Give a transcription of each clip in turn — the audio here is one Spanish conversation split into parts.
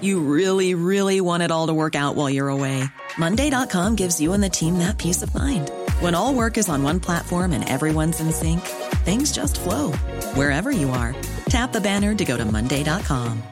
You really, really want it all to work out while you're away. Monday.com gives you and the team that peace of mind. When all work is on one platform and everyone's in sync, things just flow wherever you are. Tap the banner to go to Monday.com.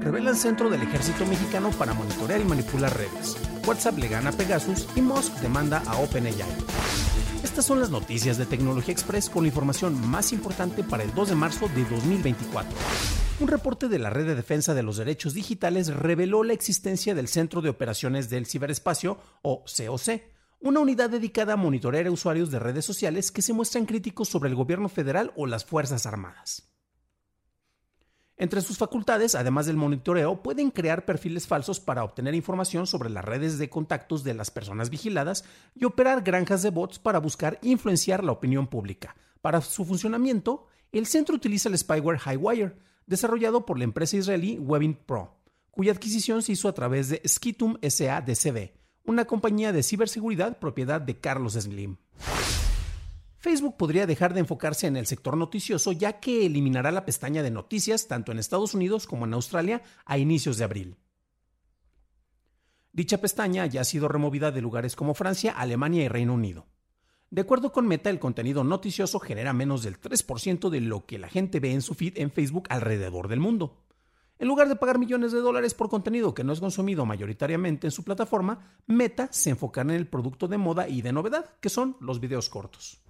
Revela el Centro del Ejército Mexicano para monitorear y manipular redes. WhatsApp le gana a Pegasus y Musk demanda a OpenAI. Estas son las noticias de Tecnología Express con la información más importante para el 2 de marzo de 2024. Un reporte de la Red de Defensa de los Derechos Digitales reveló la existencia del Centro de Operaciones del Ciberespacio, o COC, una unidad dedicada a monitorear a usuarios de redes sociales que se muestran críticos sobre el gobierno federal o las Fuerzas Armadas. Entre sus facultades, además del monitoreo, pueden crear perfiles falsos para obtener información sobre las redes de contactos de las personas vigiladas y operar granjas de bots para buscar influenciar la opinión pública. Para su funcionamiento, el centro utiliza el spyware Highwire, desarrollado por la empresa israelí Webin Pro, cuya adquisición se hizo a través de Skitum SADCB, una compañía de ciberseguridad propiedad de Carlos Slim. Facebook podría dejar de enfocarse en el sector noticioso ya que eliminará la pestaña de noticias tanto en Estados Unidos como en Australia a inicios de abril. Dicha pestaña ya ha sido removida de lugares como Francia, Alemania y Reino Unido. De acuerdo con Meta, el contenido noticioso genera menos del 3% de lo que la gente ve en su feed en Facebook alrededor del mundo. En lugar de pagar millones de dólares por contenido que no es consumido mayoritariamente en su plataforma, Meta se enfocará en el producto de moda y de novedad, que son los videos cortos.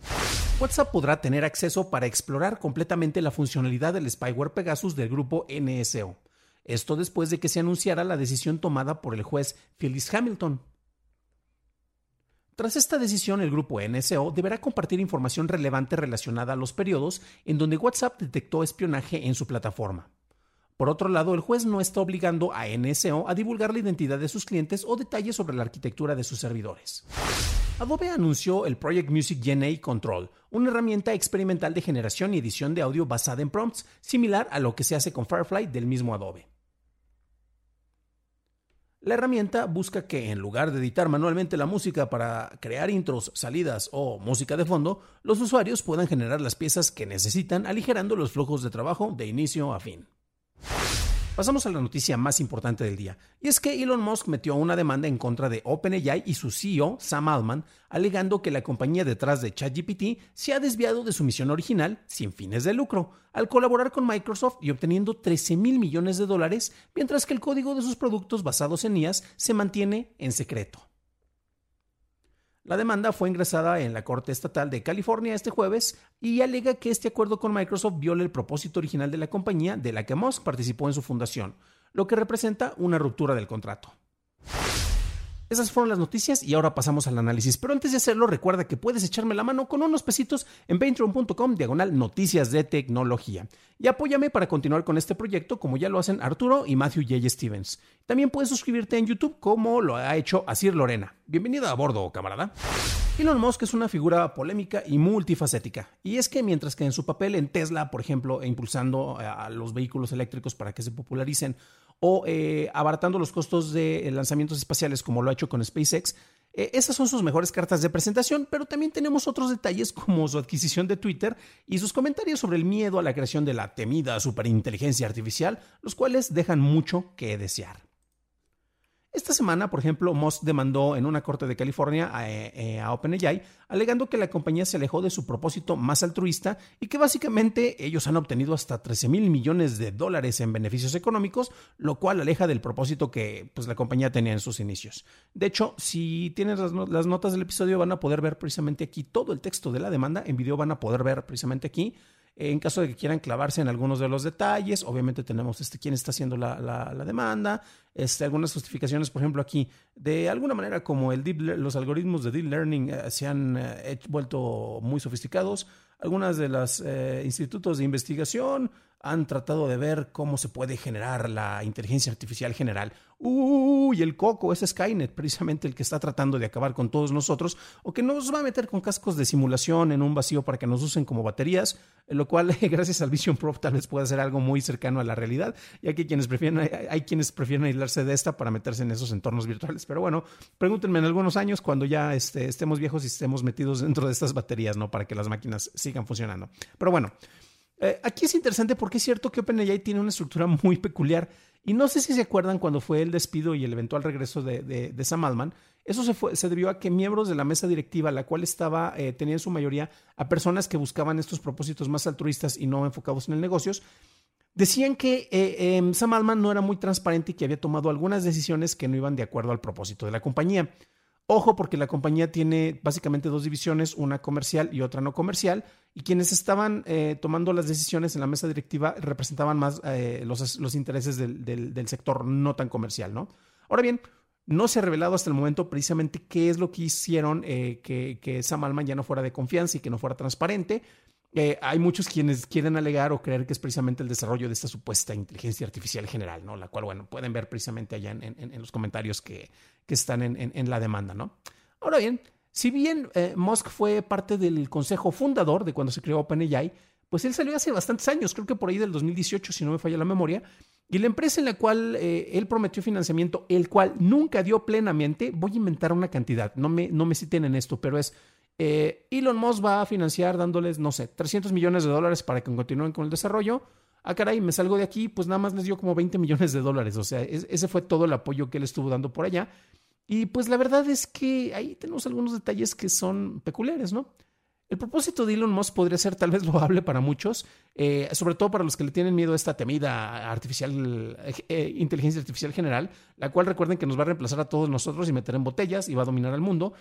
WhatsApp podrá tener acceso para explorar completamente la funcionalidad del spyware Pegasus del grupo NSO. Esto después de que se anunciara la decisión tomada por el juez Phyllis Hamilton. Tras esta decisión, el grupo NSO deberá compartir información relevante relacionada a los periodos en donde WhatsApp detectó espionaje en su plataforma. Por otro lado, el juez no está obligando a NSO a divulgar la identidad de sus clientes o detalles sobre la arquitectura de sus servidores. Adobe anunció el Project Music GNA Control, una herramienta experimental de generación y edición de audio basada en prompts, similar a lo que se hace con Firefly del mismo Adobe. La herramienta busca que, en lugar de editar manualmente la música para crear intros, salidas o música de fondo, los usuarios puedan generar las piezas que necesitan, aligerando los flujos de trabajo de inicio a fin. Pasamos a la noticia más importante del día, y es que Elon Musk metió una demanda en contra de OpenAI y su CEO, Sam Altman, alegando que la compañía detrás de ChatGPT se ha desviado de su misión original sin fines de lucro, al colaborar con Microsoft y obteniendo 13 mil millones de dólares, mientras que el código de sus productos basados en IAS se mantiene en secreto. La demanda fue ingresada en la Corte Estatal de California este jueves y alega que este acuerdo con Microsoft viola el propósito original de la compañía de la que Musk participó en su fundación, lo que representa una ruptura del contrato. Esas fueron las noticias y ahora pasamos al análisis. Pero antes de hacerlo, recuerda que puedes echarme la mano con unos pesitos en patreon.com diagonal noticias de tecnología. Y apóyame para continuar con este proyecto como ya lo hacen Arturo y Matthew J. Stevens. También puedes suscribirte en YouTube como lo ha hecho Asir Lorena. Bienvenida a bordo, camarada. Elon Musk es una figura polémica y multifacética. Y es que mientras que en su papel en Tesla, por ejemplo, e impulsando a los vehículos eléctricos para que se popularicen, o eh, abaratando los costos de eh, lanzamientos espaciales como lo ha hecho con SpaceX. Eh, esas son sus mejores cartas de presentación, pero también tenemos otros detalles como su adquisición de Twitter y sus comentarios sobre el miedo a la creación de la temida superinteligencia artificial, los cuales dejan mucho que desear. Esta semana, por ejemplo, Musk demandó en una corte de California eh, eh, a, OpenAI, alegando que la compañía se alejó de su propósito más altruista y que básicamente ellos han obtenido hasta 13 mil millones de dólares en beneficios económicos, lo cual aleja del propósito que pues, la compañía tenía en sus inicios. De hecho, si tienes las, las notas del episodio, van a poder ver precisamente aquí todo el texto de la demanda. En video van a poder ver precisamente aquí en caso de que quieran clavarse en algunos de los detalles, obviamente tenemos este, quién está haciendo la, demanda, Este, algunas justificaciones, por ejemplo, aquí, de alguna manera como el los algoritmos de deep learning eh, se han eh, vuelto muy sofisticados, algunas de los eh, institutos de investigación han tratado de ver cómo se puede generar la inteligencia artificial general. Uy, el coco, es Skynet, precisamente el que está tratando de acabar con todos nosotros, o que nos va a meter con cascos de simulación en un vacío para que nos usen como baterías, lo cual, gracias al Vision Pro, tal vez pueda ser algo muy cercano a la realidad, ya que quienes prefieren, hay, quienes prefieren de esta para meterse en esos entornos virtuales. Pero bueno, pregúntenme en algunos años cuando ya este, estemos viejos y estemos metidos dentro de estas baterías, ¿no? Para que las máquinas sigan funcionando. Pero bueno. Eh, aquí es interesante porque es cierto que OpenAI tiene una estructura muy peculiar. Y no sé si se acuerdan cuando fue el despido y el eventual regreso de, Sam Altman. Eso se, debió a que miembros de la mesa directiva, la cual estaba, eh, tenía en su mayoría a personas que buscaban estos propósitos más altruistas y no enfocados en el negocios, decían que eh, em, Sam Altman no era muy transparente y que había tomado algunas decisiones que no iban de acuerdo al propósito de la compañía. Ojo porque la compañía tiene básicamente dos divisiones, una comercial y otra no comercial, y quienes estaban eh, tomando las decisiones en la mesa directiva representaban más eh, los, intereses del, sector no tan comercial, ¿no? Ahora bien, no se ha revelado hasta el momento precisamente qué es lo que hicieron que, que Sam Alman ya no fuera de confianza y que no fuera transparente. Hay muchos quienes quieren alegar o creer que es precisamente el desarrollo de esta supuesta inteligencia artificial general, ¿no? La cual, bueno, pueden ver precisamente allá en los comentarios que, que están en, la demanda, ¿no? Ahora bien, si bien eh, Musk fue parte del consejo fundador de cuando se creó OpenAI, pues él salió hace bastantes años, creo que por ahí del 2018, si no me falla la memoria, y la empresa en la cual eh, él prometió financiamiento, el cual nunca dio plenamente, voy a inventar una cantidad, no me, no me citen en esto, pero es eh, Elon Musk va a financiar dándoles, no sé, 300 millones de dólares para que continúen con el desarrollo. Ah, caray, me salgo de aquí, pues nada más les dio como 20 millones de dólares. O sea, ese fue todo el apoyo que él estuvo dando por allá. Y pues la verdad es que ahí tenemos algunos detalles que son peculiares, ¿no? El propósito de Elon Musk podría ser tal vez loable para muchos, eh, sobre todo para los que le tienen miedo a esta temida artificial, eh, inteligencia artificial general, la cual recuerden que nos va a reemplazar a todos nosotros y meter en botellas y va a dominar al mundo.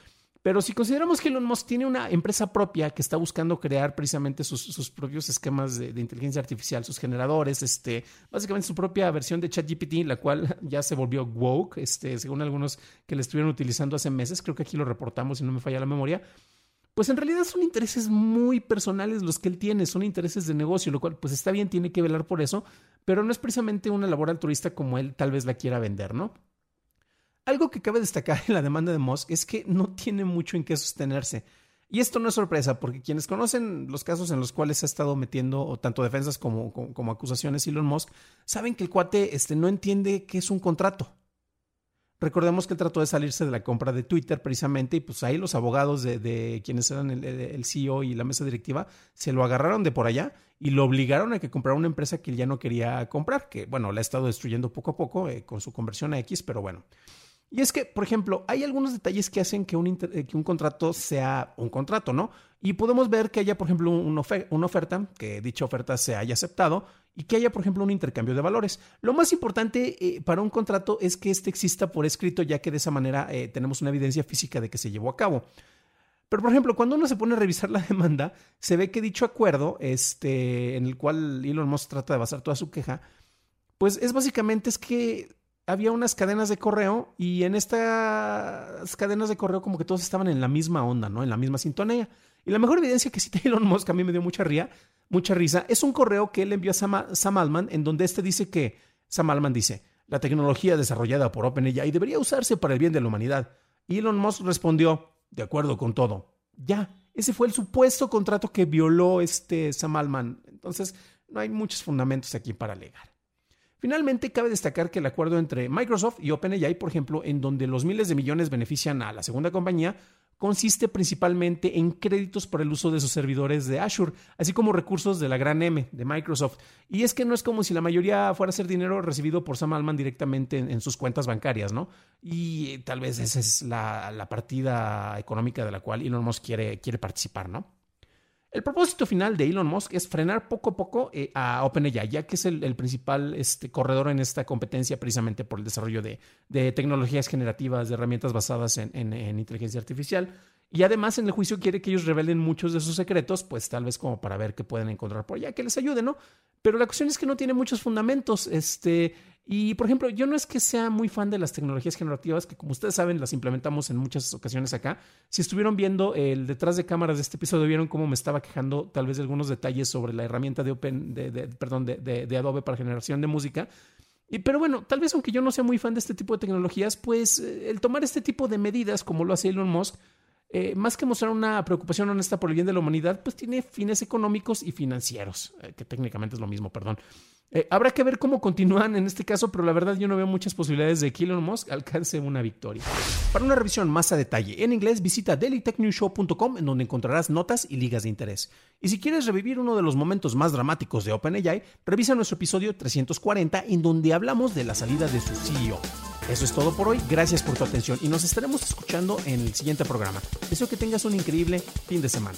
Pero si consideramos que Elon Musk tiene una empresa propia que está buscando crear precisamente sus, propios esquemas de, inteligencia artificial, sus generadores, este, básicamente su propia versión de ChatGPT, la cual ya se volvió woke, este, según algunos que le estuvieron utilizando hace meses, creo que aquí lo reportamos si no me falla la memoria, pues en realidad son intereses muy personales los que él tiene, son intereses de negocio, lo cual pues está bien, tiene que velar por eso, pero no es precisamente una labor altruista como él tal vez la quiera vender, ¿no? Algo que cabe destacar en la demanda de Musk es que no tiene mucho en qué sostenerse. Y esto no es sorpresa, porque quienes conocen los casos en los cuales ha estado metiendo tanto defensas como, como, acusaciones Elon Musk, saben que el cuate este, no entiende qué es un contrato. Recordemos que él trató de salirse de la compra de Twitter precisamente y pues ahí los abogados de, quienes eran el, el, CEO y la mesa directiva se lo agarraron de por allá y lo obligaron a que comprara una empresa que él ya no quería comprar, que bueno, la ha estado destruyendo poco a poco eh, con su conversión a X, pero bueno. Y es que, por ejemplo, hay algunos detalles que hacen que un, eh, que un contrato sea un contrato, ¿no? Y podemos ver que haya, por ejemplo, una, oferta, que dicha oferta se haya aceptado y que haya, por ejemplo, un intercambio de valores. Lo más importante eh, para un contrato es que éste exista por escrito, ya que de esa manera eh, tenemos una evidencia física de que se llevó a cabo. Pero, por ejemplo, cuando uno se pone a revisar la demanda, se ve que dicho acuerdo, este, en el cual Elon Musk trata de basar toda su queja, pues es básicamente es que había unas cadenas de correo y en estas cadenas de correo como que todos estaban en la misma onda, ¿no? En la misma sintonía. Y la mejor evidencia que cita Elon Musk, a mí me dio mucha, mucha risa, es un correo que él envió a Sam, Altman en donde este dice que, Sam Altman dice, la tecnología desarrollada por OpenAI debería usarse para el bien de la humanidad. Y Elon Musk respondió, de acuerdo con todo. Ya, ese fue el supuesto contrato que violó este Sam Altman. Entonces, no hay muchos fundamentos aquí para alegar. Finalmente, cabe destacar que el acuerdo entre Microsoft y OpenAI, por ejemplo, en donde los miles de millones benefician a la segunda compañía, consiste principalmente en créditos por el uso de sus servidores de Azure, así como recursos de la gran M de Microsoft. Y es que no es como si la mayoría fuera a ser dinero recibido por Sam Altman directamente en, sus cuentas bancarias, ¿no? Y tal vez esa es la, partida económica de la cual Elon Musk quiere participar, ¿no? El propósito final de Elon Musk es frenar poco a poco eh, a OpenAI, ya que es el, principal este, corredor en esta competencia precisamente por el desarrollo de, tecnologías generativas, de herramientas basadas en, inteligencia artificial. Y además en el juicio quiere que ellos revelen muchos de sus secretos, pues tal vez como para ver qué pueden encontrar por allá, que les ayude, ¿no? Pero la cuestión es que no tiene muchos fundamentos. Este, y por ejemplo, yo no es que sea muy fan de las tecnologías generativas, que como ustedes saben, las implementamos en muchas ocasiones acá. Si estuvieron viendo el detrás de cámaras de este episodio, vieron cómo me estaba quejando tal vez de algunos detalles sobre la herramienta de Open, de, perdón, de, de, Adobe para generación de música. Y, pero bueno, tal vez aunque yo no sea muy fan de este tipo de tecnologías, pues eh, el tomar este tipo de medidas, como lo hace Elon Musk, eh, más que mostrar una preocupación honesta por el bien de la humanidad, pues tiene fines económicos y financieros, eh, que técnicamente es lo mismo, perdón. Eh, habrá que ver cómo continúan en este caso, pero la verdad yo no veo muchas posibilidades de que Elon Musk alcance una victoria. Para una revisión más a detalle en inglés, visita dailytechnewshow.com en donde encontrarás notas y ligas de interés. Y si quieres revivir uno de los momentos más dramáticos de OpenAI, revisa nuestro episodio 340 en donde hablamos de la salida de su CEO. Eso es todo por hoy, gracias por tu atención y nos estaremos escuchando en el siguiente programa. Deseo que tengas un increíble fin de semana.